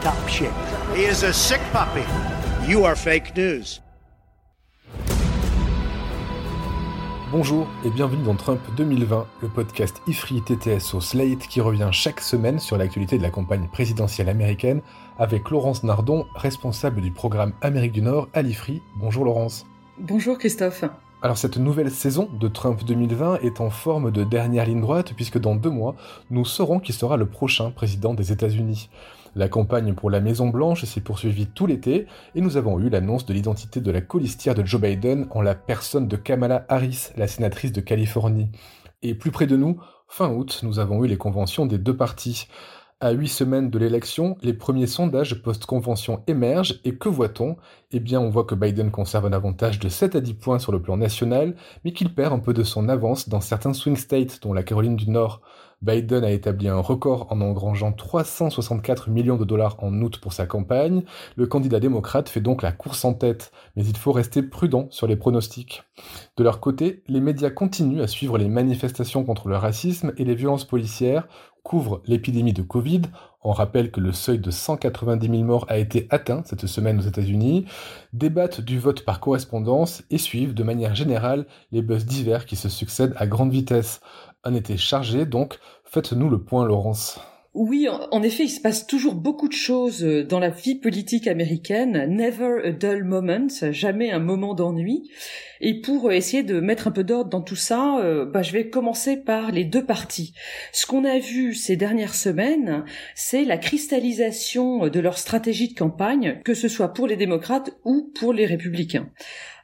top shape. He is a sick puppy. You are fake news. Bonjour et bienvenue dans Trump 2020, le podcast IFRI TTS Slate qui revient chaque semaine sur l'actualité de la campagne présidentielle américaine avec Laurence Nardon, responsable du programme Amérique du Nord à l'IFRI. Bonjour Laurence. Bonjour Christophe. Alors cette nouvelle saison de Trump 2020 est en forme de dernière ligne droite puisque dans deux mois, nous saurons qui sera le prochain président des États-Unis. La campagne pour la Maison Blanche s'est poursuivie tout l'été et nous avons eu l'annonce de l'identité de la colistière de Joe Biden en la personne de Kamala Harris, la sénatrice de Californie. Et plus près de nous, fin août, nous avons eu les conventions des deux partis. À huit semaines de l'élection, les premiers sondages post-convention émergent et que voit-on? Eh bien, on voit que Biden conserve un avantage de 7 à 10 points sur le plan national, mais qu'il perd un peu de son avance dans certains swing states, dont la Caroline du Nord. Biden a établi un record en engrangeant 364 millions de dollars en août pour sa campagne. Le candidat démocrate fait donc la course en tête, mais il faut rester prudent sur les pronostics. De leur côté, les médias continuent à suivre les manifestations contre le racisme et les violences policières, couvrent l'épidémie de Covid. On rappelle que le seuil de 190 000 morts a été atteint cette semaine aux États-Unis, débattent du vote par correspondance et suivent de manière générale les buzz divers qui se succèdent à grande vitesse. Un été chargé, donc faites-nous le point, Laurence. Oui, en effet, il se passe toujours beaucoup de choses euh, dans la vie politique américaine. Never a dull moment, jamais un moment d'ennui. Et pour euh, essayer de mettre un peu d'ordre dans tout ça, euh, bah, je vais commencer par les deux parties. Ce qu'on a vu ces dernières semaines, c'est la cristallisation de leur stratégie de campagne, que ce soit pour les démocrates ou pour les républicains.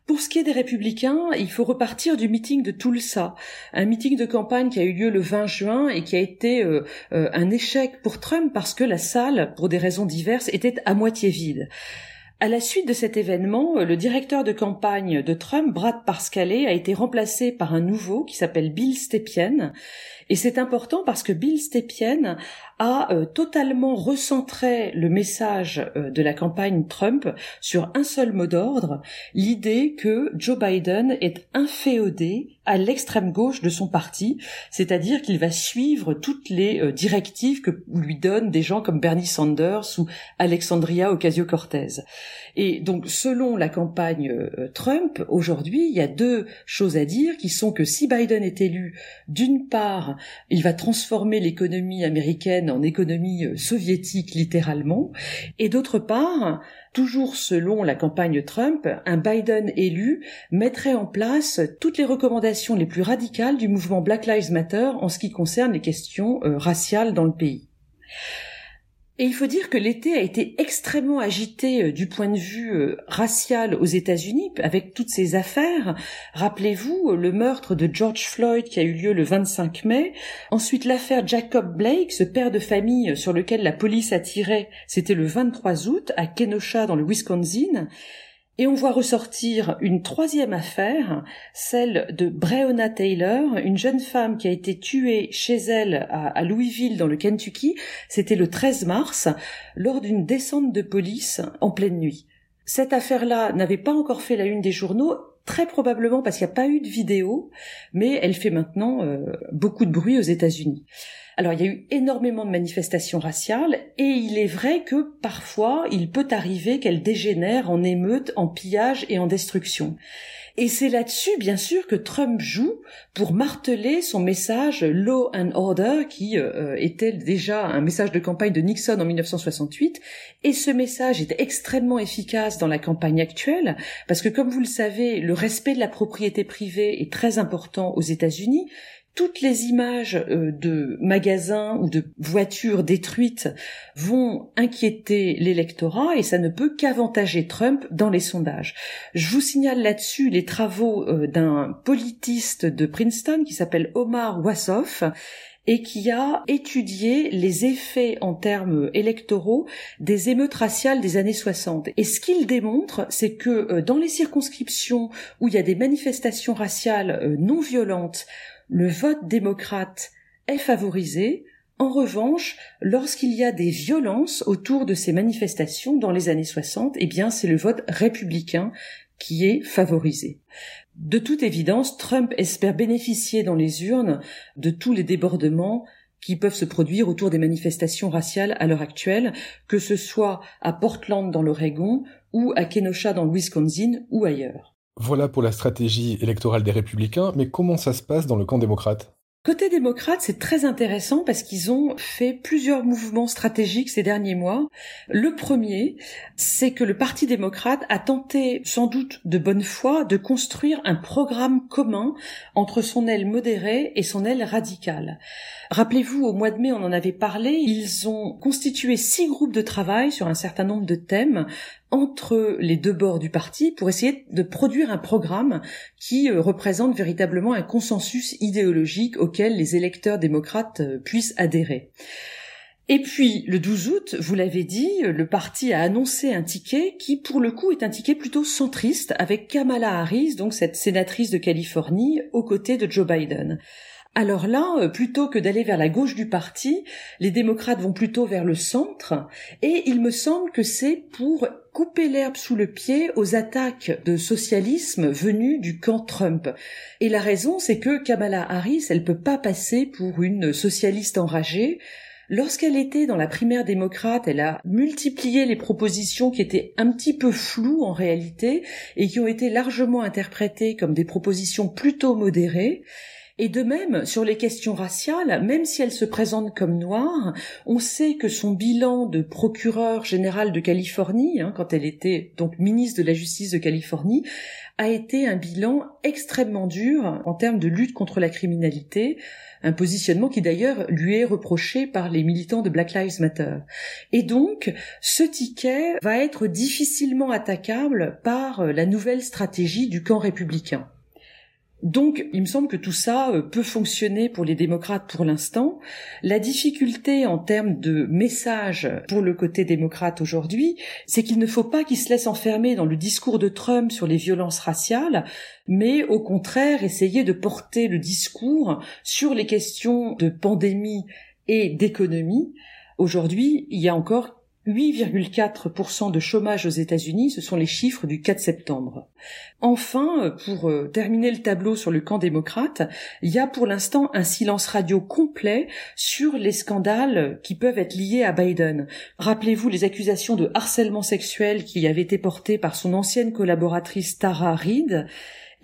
Pour ce qui est des républicains, il faut repartir du meeting de Tulsa, un meeting de campagne qui a eu lieu le 20 juin et qui a été euh, euh, un échec pour Trump parce que la salle, pour des raisons diverses, était à moitié vide. À la suite de cet événement, euh, le directeur de campagne de Trump, Brad Parscale, a été remplacé par un nouveau qui s'appelle Bill Stepien. Et c'est important parce que Bill Stepien a euh, totalement recentré le message euh, de la campagne Trump sur un seul mot d'ordre, l'idée que Joe Biden est inféodé à l'extrême gauche de son parti, c'est-à-dire qu'il va suivre toutes les euh, directives que lui donnent des gens comme Bernie Sanders ou Alexandria Ocasio-Cortez. Et donc, selon la campagne euh, Trump, aujourd'hui, il y a deux choses à dire qui sont que si Biden est élu, d'une part, il va transformer l'économie américaine en économie euh, soviétique littéralement, et d'autre part, toujours selon la campagne Trump, un Biden élu mettrait en place toutes les recommandations les plus radicales du mouvement Black Lives Matter en ce qui concerne les questions euh, raciales dans le pays. Et il faut dire que l'été a été extrêmement agité euh, du point de vue euh, racial aux États-Unis avec toutes ces affaires. Rappelez-vous euh, le meurtre de George Floyd qui a eu lieu le 25 mai. Ensuite l'affaire Jacob Blake, ce père de famille sur lequel la police a tiré, c'était le 23 août à Kenosha dans le Wisconsin. Et on voit ressortir une troisième affaire, celle de Breonna Taylor, une jeune femme qui a été tuée chez elle à, Louisville dans le Kentucky. C'était le 13 mars, lors d'une descente de police en pleine nuit. Cette affaire-là n'avait pas encore fait la une des journaux, très probablement parce qu'il n'y a pas eu de vidéo, mais elle fait maintenant euh, beaucoup de bruit aux États-Unis. Alors il y a eu énormément de manifestations raciales et il est vrai que parfois il peut arriver qu'elles dégénèrent en émeutes, en pillage et en destruction. Et c'est là-dessus, bien sûr, que Trump joue pour marteler son message Law and Order, qui euh, était déjà un message de campagne de Nixon en 1968. Et ce message est extrêmement efficace dans la campagne actuelle, parce que comme vous le savez, le respect de la propriété privée est très important aux États-Unis toutes les images euh, de magasins ou de voitures détruites vont inquiéter l'électorat et ça ne peut qu'avantager Trump dans les sondages. Je vous signale là-dessus les travaux euh, d'un politiste de Princeton qui s'appelle Omar Wassoff et qui a étudié les effets en termes électoraux des émeutes raciales des années 60. Et ce qu'il démontre, c'est que euh, dans les circonscriptions où il y a des manifestations raciales non violentes, le vote démocrate est favorisé, en revanche, lorsqu'il y a des violences autour de ces manifestations dans les années 60, eh bien, c'est le vote républicain qui est favorisé. De toute évidence, Trump espère bénéficier dans les urnes de tous les débordements qui peuvent se produire autour des manifestations raciales à l'heure actuelle, que ce soit à Portland dans l'Oregon ou à Kenosha dans le Wisconsin ou ailleurs. Voilà pour la stratégie électorale des républicains, mais comment ça se passe dans le camp démocrate? Côté démocrate, c'est très intéressant parce qu'ils ont fait plusieurs mouvements stratégiques ces derniers mois. Le premier, c'est que le Parti démocrate a tenté, sans doute de bonne foi, de construire un programme commun entre son aile modérée et son aile radicale. Rappelez-vous, au mois de mai, on en avait parlé, ils ont constitué six groupes de travail sur un certain nombre de thèmes entre les deux bords du parti pour essayer de produire un programme qui euh, représente véritablement un consensus idéologique auquel les électeurs démocrates euh, puissent adhérer. Et puis, le 12 août, vous l'avez dit, le parti a annoncé un ticket qui, pour le coup, est un ticket plutôt centriste, avec Kamala Harris, donc cette sénatrice de Californie, aux côtés de Joe Biden. Alors là, euh, plutôt que d'aller vers la gauche du parti, les démocrates vont plutôt vers le centre, et il me semble que c'est pour couper l'herbe sous le pied aux attaques de socialisme venues du camp Trump. Et la raison, c'est que Kamala Harris, elle peut pas passer pour une socialiste enragée, Lorsqu'elle était dans la primaire démocrate, elle a multiplié les propositions qui étaient un petit peu floues en réalité et qui ont été largement interprétées comme des propositions plutôt modérées. Et de même, sur les questions raciales, même si elle se présente comme noire, on sait que son bilan de procureur général de Californie, hein, quand elle était donc ministre de la Justice de Californie, a été un bilan extrêmement dur en termes de lutte contre la criminalité, un positionnement qui d'ailleurs lui est reproché par les militants de Black Lives Matter. Et donc, ce ticket va être difficilement attaquable par la nouvelle stratégie du camp républicain. Donc, il me semble que tout ça euh, peut fonctionner pour les démocrates pour l'instant. La difficulté en termes de message pour le côté démocrate aujourd'hui, c'est qu'il ne faut pas qu'ils se laissent enfermer dans le discours de Trump sur les violences raciales, mais au contraire essayer de porter le discours sur les questions de pandémie et d'économie. Aujourd'hui, il y a encore 8,4% de chômage aux États-Unis, ce sont les chiffres du 4 septembre. Enfin, pour euh, terminer le tableau sur le camp démocrate, il y a pour l'instant un silence radio complet sur les scandales qui peuvent être liés à Biden. Rappelez-vous les accusations de harcèlement sexuel qui avaient été portées par son ancienne collaboratrice Tara Reid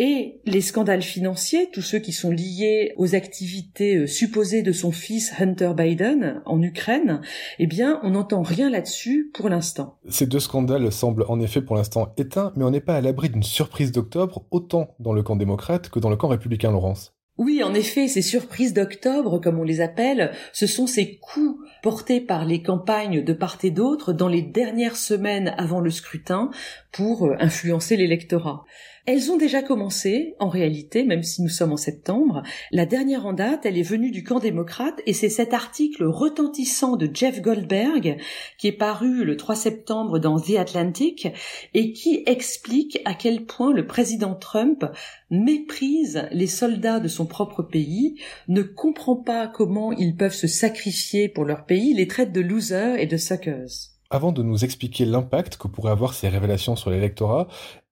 et les scandales financiers, tous ceux qui sont liés aux activités euh, supposées de son fils Hunter Biden en Ukraine, eh bien, on n'entend rien là-dessus pour l'instant. Ces deux scandales semblent en effet pour l'instant éteints, mais on n'est pas à l'abri d'une surprise d'octobre, autant dans le camp démocrate que dans le camp républicain, Laurence. Oui, en effet, ces surprises d'octobre, comme on les appelle, ce sont ces coups portés par les campagnes de part et d'autre dans les dernières semaines avant le scrutin pour euh, influencer l'électorat. Elles ont déjà commencé, en réalité, même si nous sommes en septembre. La dernière en date, elle est venue du camp démocrate et c'est cet article retentissant de Jeff Goldberg qui est paru le 3 septembre dans The Atlantic et qui explique à quel point le président Trump méprise les soldats de son propre pays, ne comprend pas comment ils peuvent se sacrifier pour leur pays, les traite de losers et de suckers. Avant de nous expliquer l'impact que pourraient avoir ces révélations sur l'électorat,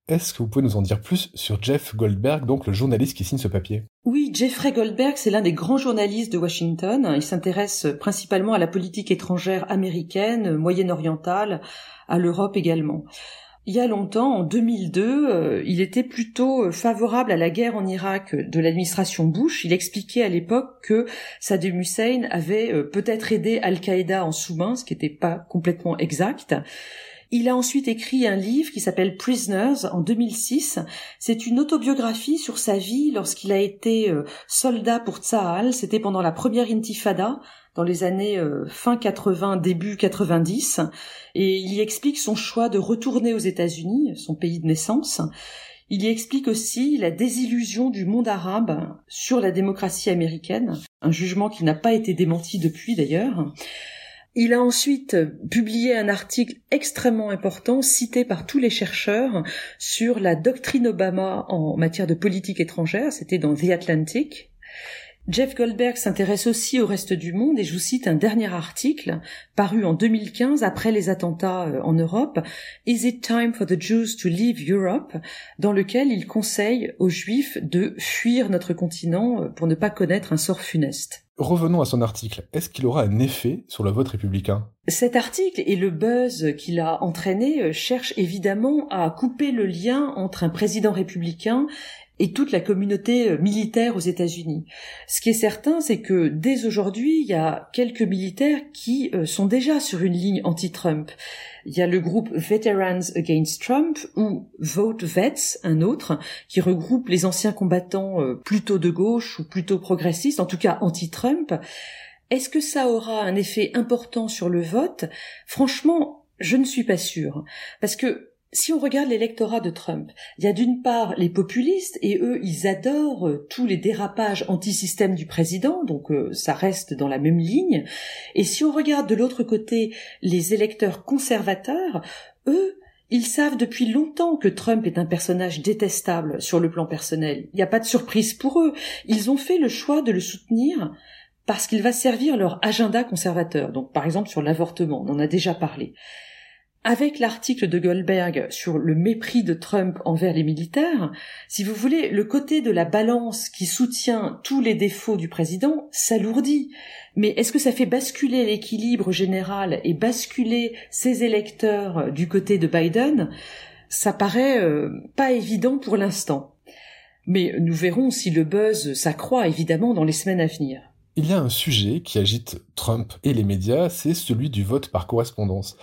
est-ce que vous pouvez nous en dire plus sur Jeff Goldberg, donc le journaliste qui signe ce papier? Oui, Jeffrey Goldberg, c'est l'un des grands journalistes de Washington. Il s'intéresse principalement à la politique étrangère américaine, moyenne-orientale, à l'Europe également. Il y a longtemps, en 2002, euh, il était plutôt favorable à la guerre en Irak de l'administration Bush. Il expliquait à l'époque que Saddam Hussein avait euh, peut-être aidé Al-Qaïda en sous-main, ce qui n'était pas complètement exact. Il a ensuite écrit un livre qui s'appelle Prisoners en 2006. C'est une autobiographie sur sa vie lorsqu'il a été euh, soldat pour Tsahal. C'était pendant la première intifada dans les années euh, fin 80, début 90. Et il y explique son choix de retourner aux États-Unis, son pays de naissance. Il y explique aussi la désillusion du monde arabe sur la démocratie américaine, un jugement qui n'a pas été démenti depuis d'ailleurs. Il a ensuite publié un article extrêmement important, cité par tous les chercheurs, sur la doctrine Obama en matière de politique étrangère. C'était dans The Atlantic. Jeff Goldberg s'intéresse aussi au reste du monde et je vous cite un dernier article paru en 2015 après les attentats euh, en Europe, Is it time for the Jews to leave Europe? Dans lequel il conseille aux Juifs de fuir notre continent euh, pour ne pas connaître un sort funeste. Revenons à son article. Est-ce qu'il aura un effet sur le vote républicain? Cet article et le buzz qu'il a entraîné euh, cherchent évidemment à couper le lien entre un président républicain et toute la communauté euh, militaire aux États-Unis. Ce qui est certain, c'est que dès aujourd'hui, il y a quelques militaires qui euh, sont déjà sur une ligne anti-Trump. Il y a le groupe Veterans Against Trump ou Vote Vets, un autre, qui regroupe les anciens combattants euh, plutôt de gauche ou plutôt progressistes, en tout cas anti-Trump. Est-ce que ça aura un effet important sur le vote? Franchement, je ne suis pas sûre. Parce que si on regarde l'électorat de Trump, il y a d'une part les populistes et eux ils adorent euh, tous les dérapages anti-système du président, donc euh, ça reste dans la même ligne. Et si on regarde de l'autre côté les électeurs conservateurs, eux ils savent depuis longtemps que Trump est un personnage détestable sur le plan personnel. Il n'y a pas de surprise pour eux. Ils ont fait le choix de le soutenir parce qu'il va servir leur agenda conservateur. Donc par exemple sur l'avortement, on en a déjà parlé. Avec l'article de Goldberg sur le mépris de Trump envers les militaires, si vous voulez, le côté de la balance qui soutient tous les défauts du président s'alourdit. Mais est-ce que ça fait basculer l'équilibre général et basculer ses électeurs du côté de Biden? Ça paraît euh, pas évident pour l'instant. Mais nous verrons si le buzz s'accroît évidemment dans les semaines à venir. Il y a un sujet qui agite Trump et les médias, c'est celui du vote par correspondance.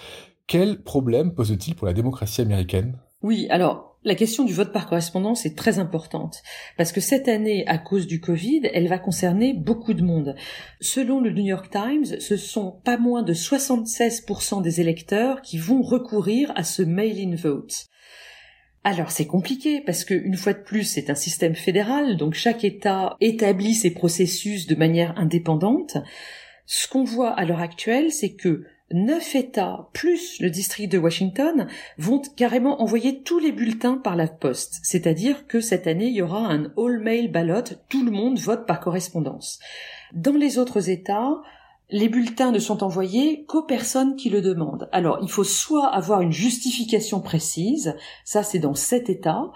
Quel problème pose-t-il pour la démocratie américaine? Oui, alors la question du vote par correspondance est très importante parce que cette année, à cause du Covid, elle va concerner beaucoup de monde. Selon le New York Times, ce sont pas moins de 76% des électeurs qui vont recourir à ce mail-in vote. Alors c'est compliqué parce que une fois de plus c'est un système fédéral, donc chaque État établit ses processus de manière indépendante. Ce qu'on voit à l'heure actuelle, c'est que neuf États plus le district de Washington vont carrément envoyer tous les bulletins par la poste. C'est-à-dire que cette année, il y aura un all-mail ballot, tout le monde vote par correspondance. Dans les autres États, les bulletins ne sont envoyés qu'aux personnes qui le demandent. Alors, il faut soit avoir une justification précise, ça c'est dans sept États,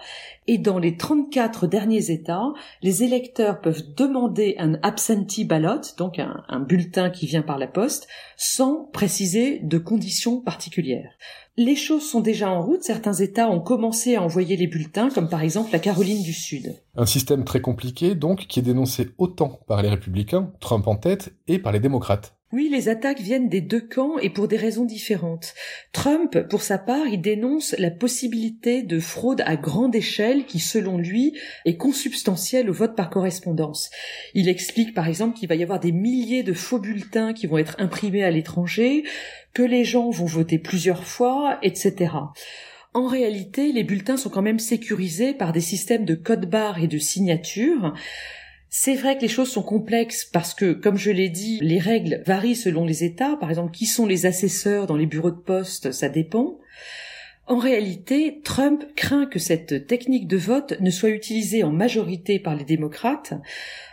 et dans les 34 derniers États, les électeurs peuvent demander un absentee ballot, donc un, bulletin qui vient par la poste, sans préciser de conditions particulières. Les choses sont déjà en route, certains États ont commencé à envoyer les bulletins, comme par exemple la Caroline du Sud. Un système très compliqué, donc, qui est dénoncé autant par les républicains, Trump en tête, et par les démocrates. Oui, les attaques viennent des deux camps et pour des raisons différentes. Trump, pour sa part, il dénonce la possibilité de fraude à grande échelle qui, selon lui, est consubstantielle au vote par correspondance. Il explique par exemple qu'il va y avoir des milliers de faux bulletins qui vont être imprimés à l'étranger, que les gens vont voter plusieurs fois, etc. En réalité, les bulletins sont quand même sécurisés par des systèmes de code barre et de signature. C'est vrai que les choses sont complexes parce que, comme je l'ai dit, les règles varient selon les États. Par exemple, qui sont les assesseurs dans les bureaux de poste, ça dépend. En réalité, Trump craint que cette technique de vote ne soit utilisée en majorité par les démocrates,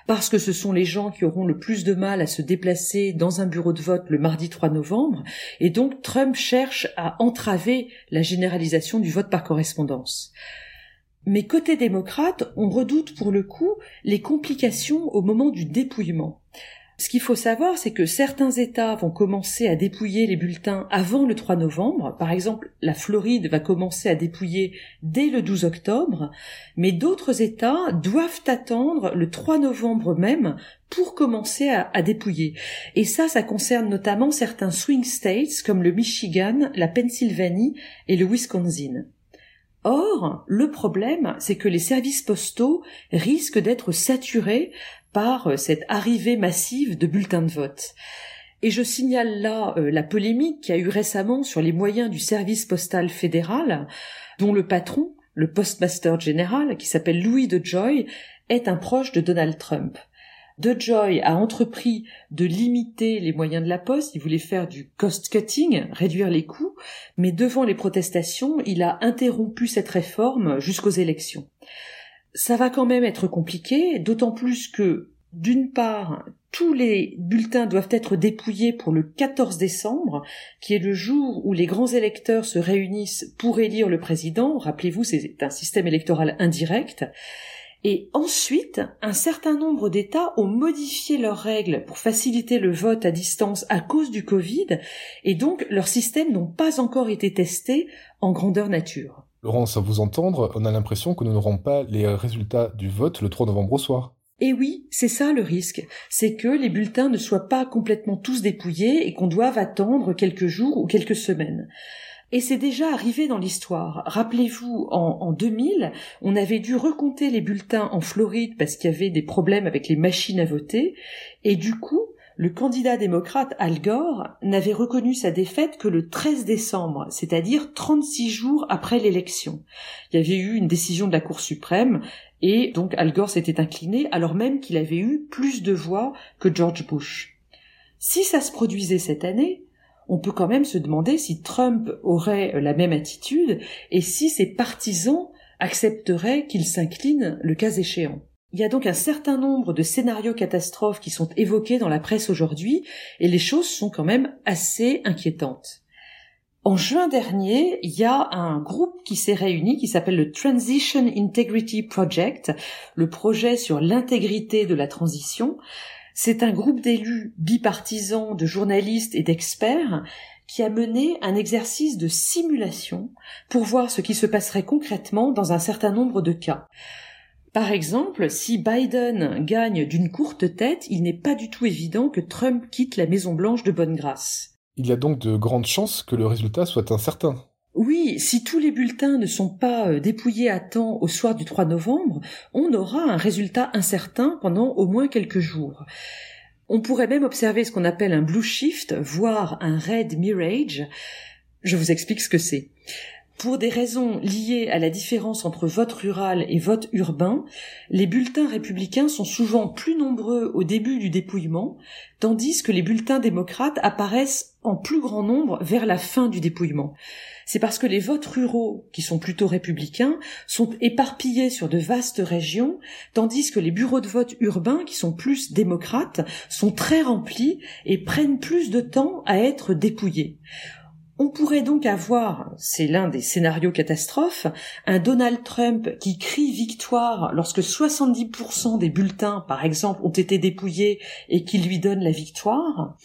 parce que ce sont les gens qui auront le plus de mal à se déplacer dans un bureau de vote le mardi 3 novembre, et donc Trump cherche à entraver la généralisation du vote par correspondance. Mais côté démocrate, on redoute pour le coup les complications au moment du dépouillement. Ce qu'il faut savoir, c'est que certains États vont commencer à dépouiller les bulletins avant le 3 novembre. Par exemple, la Floride va commencer à dépouiller dès le 12 octobre, mais d'autres États doivent attendre le 3 novembre même pour commencer à, à, dépouiller. Et ça, ça concerne notamment certains swing states comme le Michigan, la Pennsylvanie et le Wisconsin. Or, le problème, c'est que les services postaux risquent d'être saturés par euh, cette arrivée massive de bulletins de vote. Et je signale là euh, la polémique qu'il y a eu récemment sur les moyens du service postal fédéral, dont le patron, le postmaster général, qui s'appelle Louis de Joy, est un proche de Donald Trump. De Joy a entrepris de limiter les moyens de la poste, il voulait faire du cost cutting, réduire les coûts, mais devant les protestations, il a interrompu cette réforme jusqu'aux élections. Ça va quand même être compliqué, d'autant plus que, d'une part, tous les bulletins doivent être dépouillés pour le 14 décembre, qui est le jour où les grands électeurs se réunissent pour élire le président. Rappelez-vous, c'est un système électoral indirect. Et ensuite, un certain nombre d'États ont modifié leurs règles pour faciliter le vote à distance à cause du Covid, et donc leurs systèmes n'ont pas encore été testés en grandeur nature. Laurence, à vous entendre, on a l'impression que nous n'aurons pas les résultats du vote le 3 novembre au soir. Et oui, c'est ça le risque, c'est que les bulletins ne soient pas complètement tous dépouillés et qu'on doive attendre quelques jours ou quelques semaines. Et c'est déjà arrivé dans l'histoire. Rappelez-vous, en, en 2000, on avait dû recompter les bulletins en Floride parce qu'il y avait des problèmes avec les machines à voter, et du coup, le candidat démocrate Al Gore n'avait reconnu sa défaite que le 13 décembre, c'est-à-dire 36 jours après l'élection. Il y avait eu une décision de la Cour suprême et donc Al Gore s'était incliné alors même qu'il avait eu plus de voix que George Bush. Si ça se produisait cette année, on peut quand même se demander si Trump aurait la même attitude et si ses partisans accepteraient qu'il s'incline le cas échéant. Il y a donc un certain nombre de scénarios catastrophes qui sont évoqués dans la presse aujourd'hui et les choses sont quand même assez inquiétantes. En juin dernier, il y a un groupe qui s'est réuni qui s'appelle le Transition Integrity Project, le projet sur l'intégrité de la transition, c'est un groupe d'élus bipartisans, de journalistes et d'experts qui a mené un exercice de simulation pour voir ce qui se passerait concrètement dans un certain nombre de cas. Par exemple, si Biden gagne d'une courte tête, il n'est pas du tout évident que Trump quitte la Maison Blanche de bonne grâce. Il y a donc de grandes chances que le résultat soit incertain. Oui, si tous les bulletins ne sont pas euh, dépouillés à temps au soir du 3 novembre, on aura un résultat incertain pendant au moins quelques jours. On pourrait même observer ce qu'on appelle un blue shift, voire un red mirage. Je vous explique ce que c'est. Pour des raisons liées à la différence entre vote rural et vote urbain, les bulletins républicains sont souvent plus nombreux au début du dépouillement, tandis que les bulletins démocrates apparaissent en plus grand nombre vers la fin du dépouillement. C'est parce que les votes ruraux, qui sont plutôt républicains, sont éparpillés sur de vastes régions, tandis que les bureaux de vote urbains, qui sont plus démocrates, sont très remplis et prennent plus de temps à être dépouillés. On pourrait donc avoir, c'est l'un des scénarios catastrophes, un Donald Trump qui crie victoire lorsque 70% des bulletins, par exemple, ont été dépouillés et qui lui donne la victoire,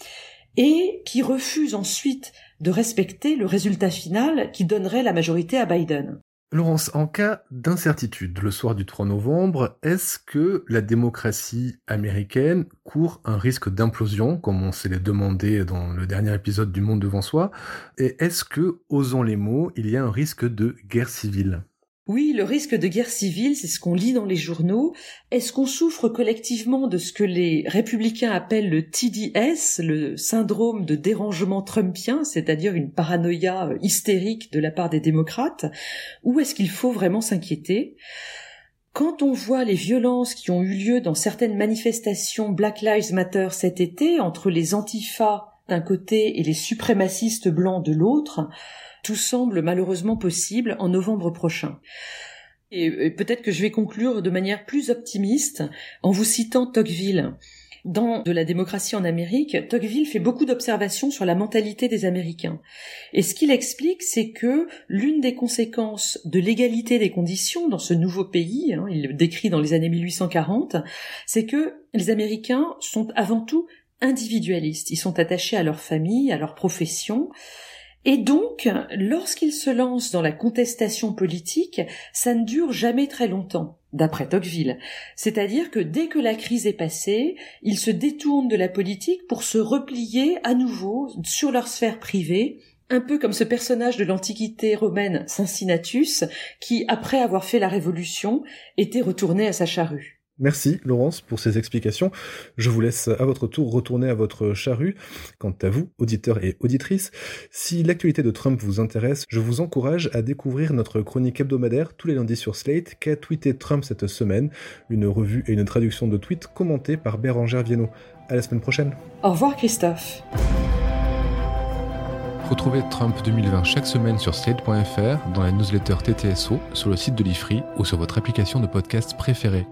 et qui refuse ensuite de respecter le résultat final qui donnerait la majorité à Biden. Laurence, en cas d'incertitude le soir du 3 novembre, est-ce que la démocratie américaine court un risque d'implosion, comme on s'est demandé dans le dernier épisode du Monde devant soi? Et est-ce que, osons les mots, il y a un risque de guerre civile? Oui, le risque de guerre civile, c'est ce qu'on lit dans les journaux. Est-ce qu'on souffre collectivement de ce que les républicains appellent le TDS, le syndrome de dérangement trumpien, c'est-à-dire une paranoïa euh, hystérique de la part des démocrates, ou est-ce qu'il faut vraiment s'inquiéter? Quand on voit les violences qui ont eu lieu dans certaines manifestations Black Lives Matter cet été entre les antifas d'un côté et les suprémacistes blancs de l'autre, tout semble malheureusement possible en novembre prochain. Et peut-être que je vais conclure de manière plus optimiste en vous citant Tocqueville. Dans De la démocratie en Amérique, Tocqueville fait beaucoup d'observations sur la mentalité des Américains. Et ce qu'il explique, c'est que l'une des conséquences de l'égalité des conditions dans ce nouveau pays, hein, il le décrit dans les années 1840, c'est que les Américains sont avant tout individualistes. Ils sont attachés à leur famille, à leur profession, et donc, lorsqu'ils se lancent dans la contestation politique, ça ne dure jamais très longtemps, d'après Tocqueville. C'est-à-dire que dès que la crise est passée, ils se détournent de la politique pour se replier à nouveau sur leur sphère privée, un peu comme ce personnage de l'Antiquité romaine Cincinnatus, qui, après avoir fait la Révolution, était retourné à sa charrue. Merci Laurence pour ces explications. Je vous laisse à votre tour retourner à votre charrue. Quant à vous, auditeurs et auditrices, si l'actualité de Trump vous intéresse, je vous encourage à découvrir notre chronique hebdomadaire tous les lundis sur Slate qu'a tweeté Trump cette semaine, une revue et une traduction de tweets commentés par Bérangère Viennot. À la semaine prochaine. Au revoir Christophe. Retrouvez Trump 2020 chaque semaine sur slate.fr, dans la newsletter TTSO, sur le site de l'IFRI ou sur votre application de podcast préférée.